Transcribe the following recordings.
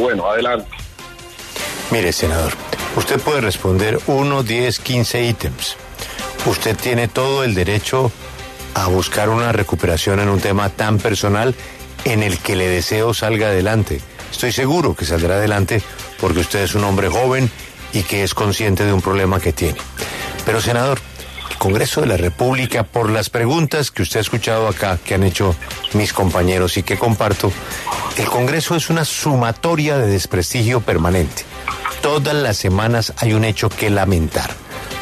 bueno, adelante. Mire, senador, usted puede responder 1, 10, 15 ítems. Usted tiene todo el derecho a buscar una recuperación en un tema tan personal en el que le deseo salga adelante. Estoy seguro que saldrá adelante porque usted es un hombre joven y que es consciente de un problema que tiene. Pero, senador, Congreso de la República, por las preguntas que usted ha escuchado acá, que han hecho mis compañeros y que comparto, el Congreso es una sumatoria de desprestigio permanente. Todas las semanas hay un hecho que lamentar.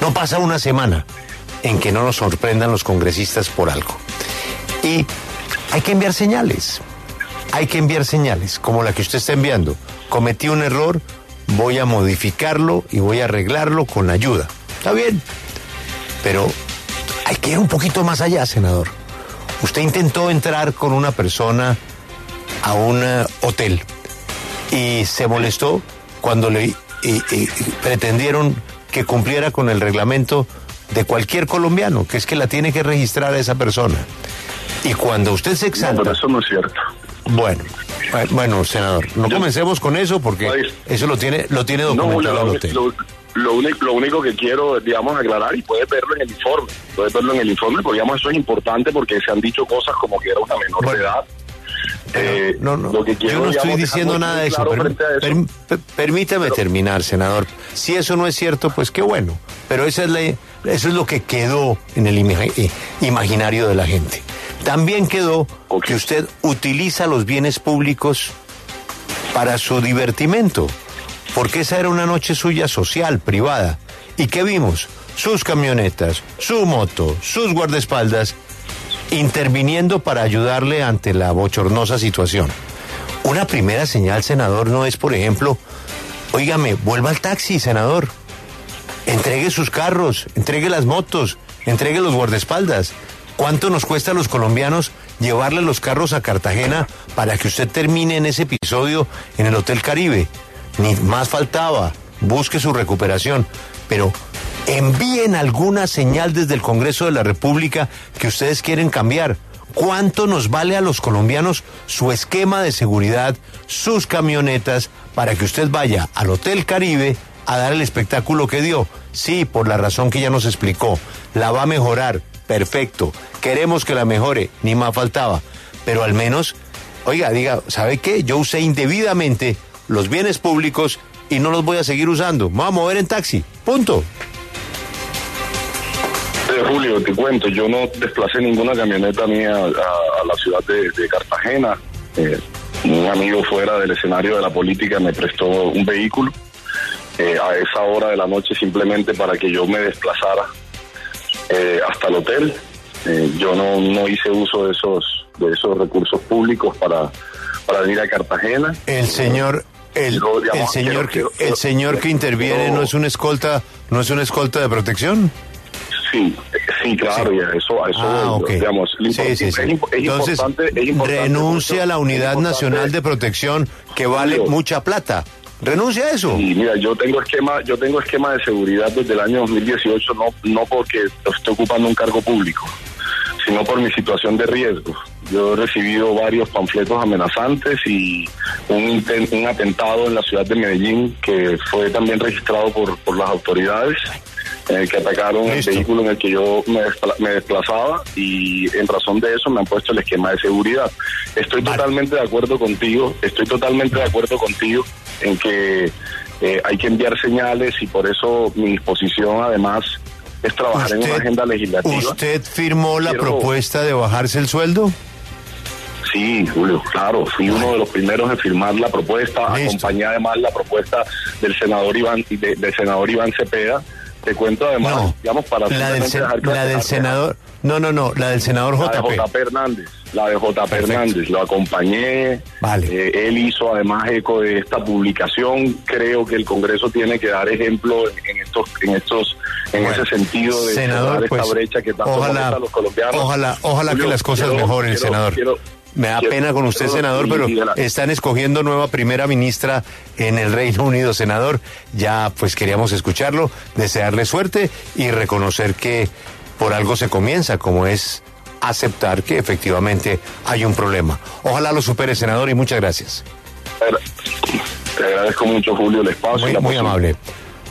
No pasa una semana en que no nos sorprendan los congresistas por algo. Y hay que enviar señales. Hay que enviar señales, como la que usted está enviando. Cometí un error, voy a modificarlo y voy a arreglarlo con ayuda. Está bien. Pero hay que ir un poquito más allá, senador. Usted intentó entrar con una persona a un eh, hotel y se molestó cuando le pretendieron que cumpliera con el reglamento de cualquier colombiano, que es que la tiene que registrar a esa persona. Y cuando usted se exalta... No, pero eso no es cierto. Bueno, bueno, senador, no comencemos con eso porque eso lo tiene, lo tiene documentado no, lo, lo, único, lo único que quiero, digamos, aclarar, y puede verlo en el informe, puede verlo en el informe, porque digamos, eso es importante porque se han dicho cosas como que era una menor de edad. Eh, no, no, yo no estoy diciendo nada de eso. permítame terminar, senador. Si eso no es cierto, pues qué bueno. Pero esa es la, eso es lo que quedó en el eh, imaginario de la gente. También quedó que usted utiliza los bienes públicos para su divertimento, porque esa era una noche suya social, privada. ¿Y qué vimos? Sus camionetas, su moto, sus guardaespaldas, interviniendo para ayudarle ante la bochornosa situación. Una primera señal, senador, no es, por ejemplo, óigame, vuelva al taxi, senador. Entregue sus carros, entregue las motos, entregue los guardaespaldas. ¿Cuánto nos cuesta a los colombianos llevarle los carros a Cartagena para que usted termine en ese episodio en el Hotel Caribe? Ni más faltaba, busque su recuperación, pero envíen alguna señal desde el Congreso de la República que ustedes quieren cambiar. ¿Cuánto nos vale a los colombianos su esquema de seguridad, sus camionetas, para que usted vaya al Hotel Caribe a dar el espectáculo que dio? Sí, por la razón que ya nos explicó. La va a mejorar, perfecto. Queremos que la mejore, ni más faltaba. Pero al menos, oiga, diga, ¿sabe qué? Yo usé indebidamente los bienes públicos y no los voy a seguir usando. vamos a mover en taxi. Punto. Julio, te cuento, yo no desplacé ninguna camioneta mía a, la ciudad de, Cartagena. Eh, un amigo fuera del escenario de la política me prestó un vehículo eh, a esa hora de la noche simplemente para que yo me desplazara eh, hasta el hotel. Eh, yo no, no hice uso de esos, de esos recursos públicos para, para venir a Cartagena. El señor... El, el señor que el señor que interviene no es una escolta no es una escolta de protección Sí, sí, claro, eso, eso ah, digamos, sí, sí, es, Entonces, renuncia a la Unidad Nacional de Protección que vale mucha plata. Renuncia a eso. Y mira, yo tengo esquema, yo tengo esquema de seguridad desde el año 2018, no, no porque estoy ocupando un cargo público, sino por mi situación de riesgo. Yo he recibido varios panfletos amenazantes y un, un atentado en la ciudad de Medellín que fue también registrado por, por las autoridades en el que atacaron el vehículo en el que yo me, desplazaba y en razón de eso me han puesto el esquema de seguridad. Estoy totalmente de acuerdo contigo, estoy totalmente de acuerdo contigo en que eh, hay que enviar señales y por eso mi disposición además es trabajar en una agenda legislativa. ¿Usted firmó la propuesta de bajarse el sueldo? Sí, Julio, claro, fui uno de los primeros en firmar la propuesta, acompañé además la propuesta del senador Iván del senador Iván Cepeda te cuento además, digamos, para la del, la del senador, no, no, no, la del senador JP. La de JP Hernández, la de JP Hernández, lo acompañé. Vale. Eh, él hizo además eco de esta publicación. Creo que el Congreso tiene que dar ejemplo en, estos, en estos, en ese sentido de senador, esta pues, brecha que tanto ojalá, a los colombianos. Ojalá, ojalá que las cosas mejoren, senador. Me da pena con usted, senador, pero están escogiendo nueva primera ministra en el Reino Unido, senador. Ya pues queríamos escucharlo, desearle suerte y reconocer que por algo se comienza, como es aceptar que efectivamente hay un problema. Ojalá lo supere, senador, y muchas gracias. Te agradezco mucho, Julio, el espacio. Muy, muy amable.